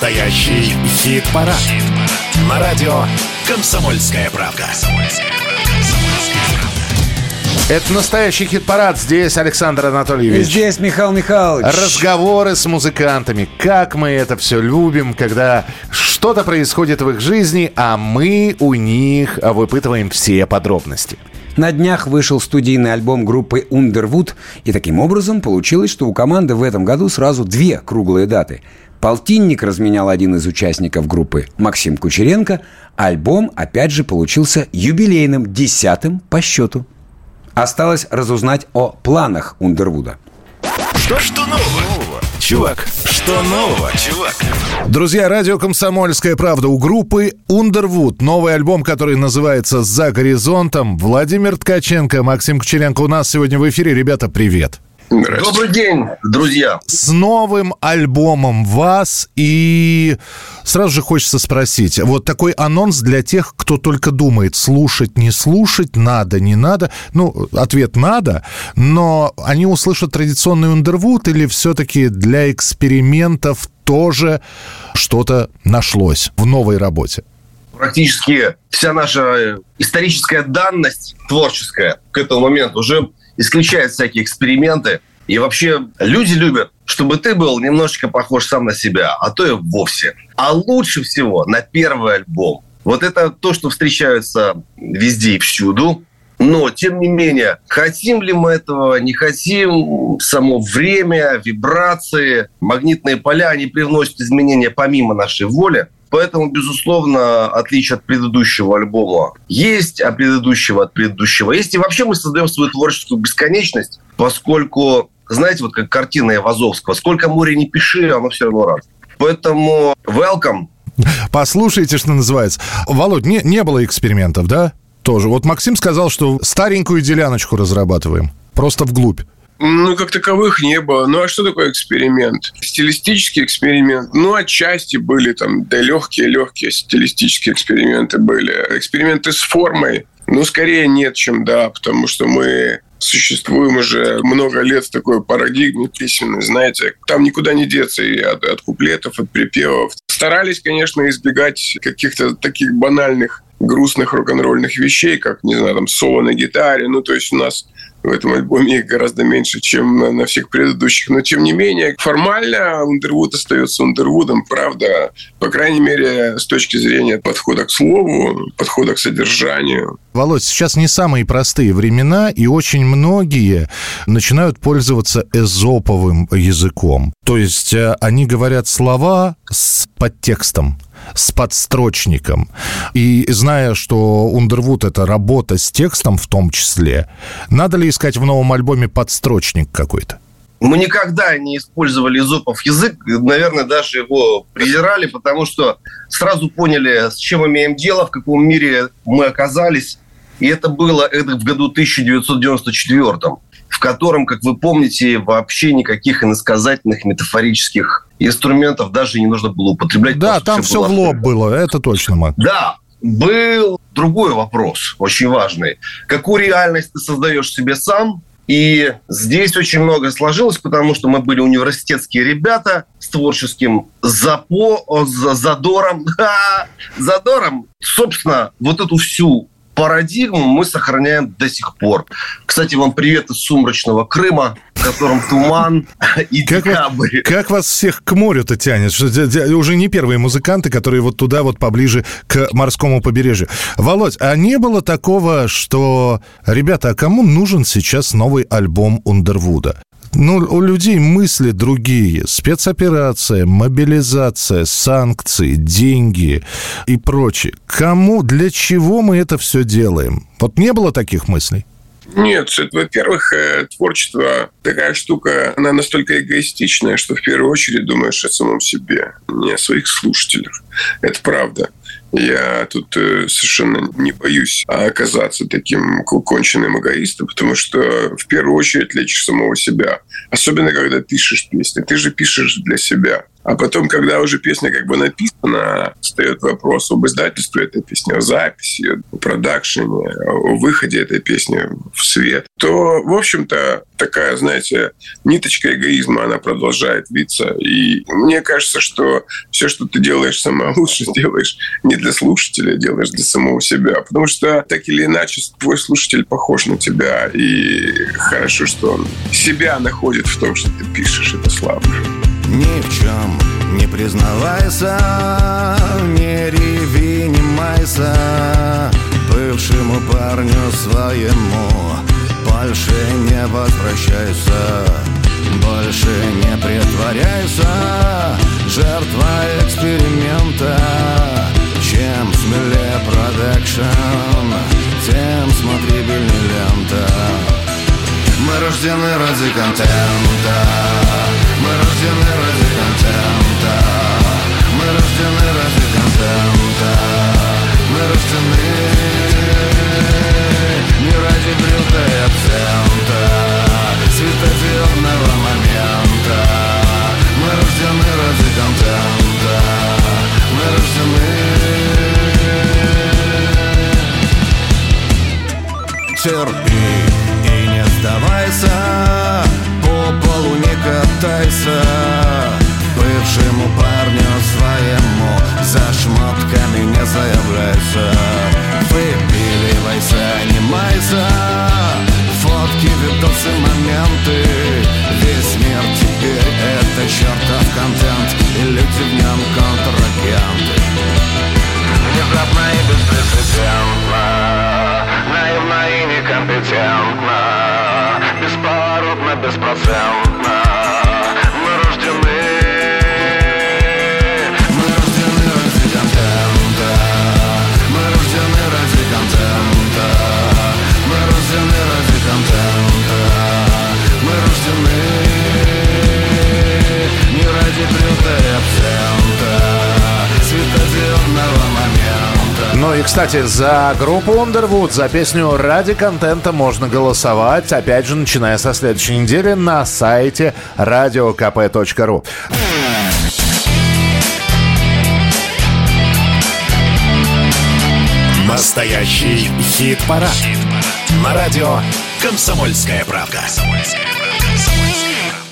Настоящий хит-парад. Хит На радио «Комсомольская правка». Это настоящий хит-парад. Здесь Александр Анатольевич. Здесь Михаил Михайлович. Разговоры с музыкантами. Как мы это все любим, когда что-то происходит в их жизни, а мы у них выпытываем все подробности. На днях вышел студийный альбом группы Underwood, и таким образом получилось, что у команды в этом году сразу две круглые даты. Полтинник разменял один из участников группы Максим Кучеренко, альбом, опять же, получился юбилейным, десятым по счету. Осталось разузнать о планах Ундервуда. Что, что нового? Чувак, что нового, чувак? Друзья, радио «Комсомольская правда» у группы Underwood. Новый альбом, который называется «За горизонтом». Владимир Ткаченко, Максим Кучеренко у нас сегодня в эфире. Ребята, привет. Добрый день, друзья. С новым альбомом вас. И сразу же хочется спросить. Вот такой анонс для тех, кто только думает, слушать, не слушать, надо, не надо. Ну, ответ надо. Но они услышат традиционный Underwood или все-таки для экспериментов тоже что-то нашлось в новой работе? Практически вся наша историческая данность творческая к этому моменту уже исключает всякие эксперименты. И вообще люди любят, чтобы ты был немножечко похож сам на себя, а то и вовсе. А лучше всего на первый альбом. Вот это то, что встречается везде и всюду. Но, тем не менее, хотим ли мы этого, не хотим, само время, вибрации, магнитные поля, они привносят изменения помимо нашей воли. Поэтому, безусловно, отличие от предыдущего альбома есть, а предыдущего от предыдущего есть. И вообще мы создаем свою творческую бесконечность, поскольку, знаете, вот как картина Ивазовского, сколько моря не пиши, оно все равно раз. Поэтому welcome. Послушайте, что называется. Володь, не, не было экспериментов, да? Тоже. Вот Максим сказал, что старенькую деляночку разрабатываем. Просто вглубь. Ну, как таковых не было. Ну, а что такое эксперимент? Стилистический эксперимент. Ну, отчасти были там, да легкие-легкие стилистические эксперименты были. Эксперименты с формой. Ну, скорее нет, чем да, потому что мы существуем уже много лет в такой парадигме письменной, знаете. Там никуда не деться и от, от куплетов, от припевов. Старались, конечно, избегать каких-то таких банальных грустных рок-н-ролльных вещей, как, не знаю, там, соло на гитаре. Ну, то есть у нас в этом альбоме их гораздо меньше, чем на, на всех предыдущих. Но, тем не менее, формально Ундервуд остается Ундервудом. Правда, по крайней мере, с точки зрения подхода к слову, подхода к содержанию. Володь, сейчас не самые простые времена, и очень многие начинают пользоваться эзоповым языком. То есть э, они говорят слова с подтекстом с подстрочником. И зная, что Ундервуд — это работа с текстом в том числе, надо ли искать в новом альбоме подстрочник какой-то? Мы никогда не использовали Зопов язык, наверное, даже его презирали, потому что сразу поняли, с чем имеем дело, в каком мире мы оказались. И это было это в году 1994, в котором, как вы помните, вообще никаких иносказательных метафорических инструментов даже не нужно было употреблять. Да, там все, все в лоб было, это точно, Мак. Да, был другой вопрос, очень важный. Какую реальность ты создаешь себе сам? И здесь очень много сложилось, потому что мы были университетские ребята с творческим запо, задором. задором. Собственно, вот эту всю парадигму мы сохраняем до сих пор. Кстати, вам привет из сумрачного Крыма, в котором туман и как декабрь. Вас, как вас всех к морю-то тянет? Уже не первые музыканты, которые вот туда вот поближе к морскому побережью. Володь, а не было такого, что, ребята, а кому нужен сейчас новый альбом Ундервуда? Ну, у людей мысли другие. Спецоперация, мобилизация, санкции, деньги и прочее. Кому, для чего мы это все делаем? Вот не было таких мыслей? Нет, во-первых, э, творчество такая штука, она настолько эгоистичная, что в первую очередь думаешь о самом себе, не о своих слушателях. Это правда. Я тут э, совершенно не боюсь оказаться таким конченным эгоистом, потому что в первую очередь лечишь самого себя. Особенно, когда пишешь песни. Ты же пишешь для себя. А потом, когда уже песня как бы написана, встает вопрос об издательстве этой песни, о записи, о продакшене, о выходе этой песни в свет, то, в общем-то, такая, знаете, ниточка эгоизма, она продолжает виться. И мне кажется, что все, что ты делаешь сама лучше, делаешь не для слушателя, делаешь для самого себя. Потому что так или иначе твой слушатель похож на тебя. И хорошо, что он себя находит в том, что ты пишешь. Это славно. Ни в чем не признавайся, не реви, не майся. Бывшему парню своему больше не возвращайся Больше не притворяйся. Жертва эксперимента Чем смелее продакшн Тем смотрибельнее лента. Мы рождены ради контента Мы рождены ради контента Мы рождены ради контента Мы рождены не ради брюка и акцента Светодиодного момента. Мы рождены ради контента Мы рождены. Терпи катайся Бывшему парню своему За шмотками не заявляйся. Выпиливайся, не майся Фотки, видосы, моменты. Весь мир теперь это чертов и, кстати, за группу Underwood, за песню «Ради контента» можно голосовать, опять же, начиная со следующей недели на сайте radiokp.ru. Настоящий хит-парад. На радио «Комсомольская правка».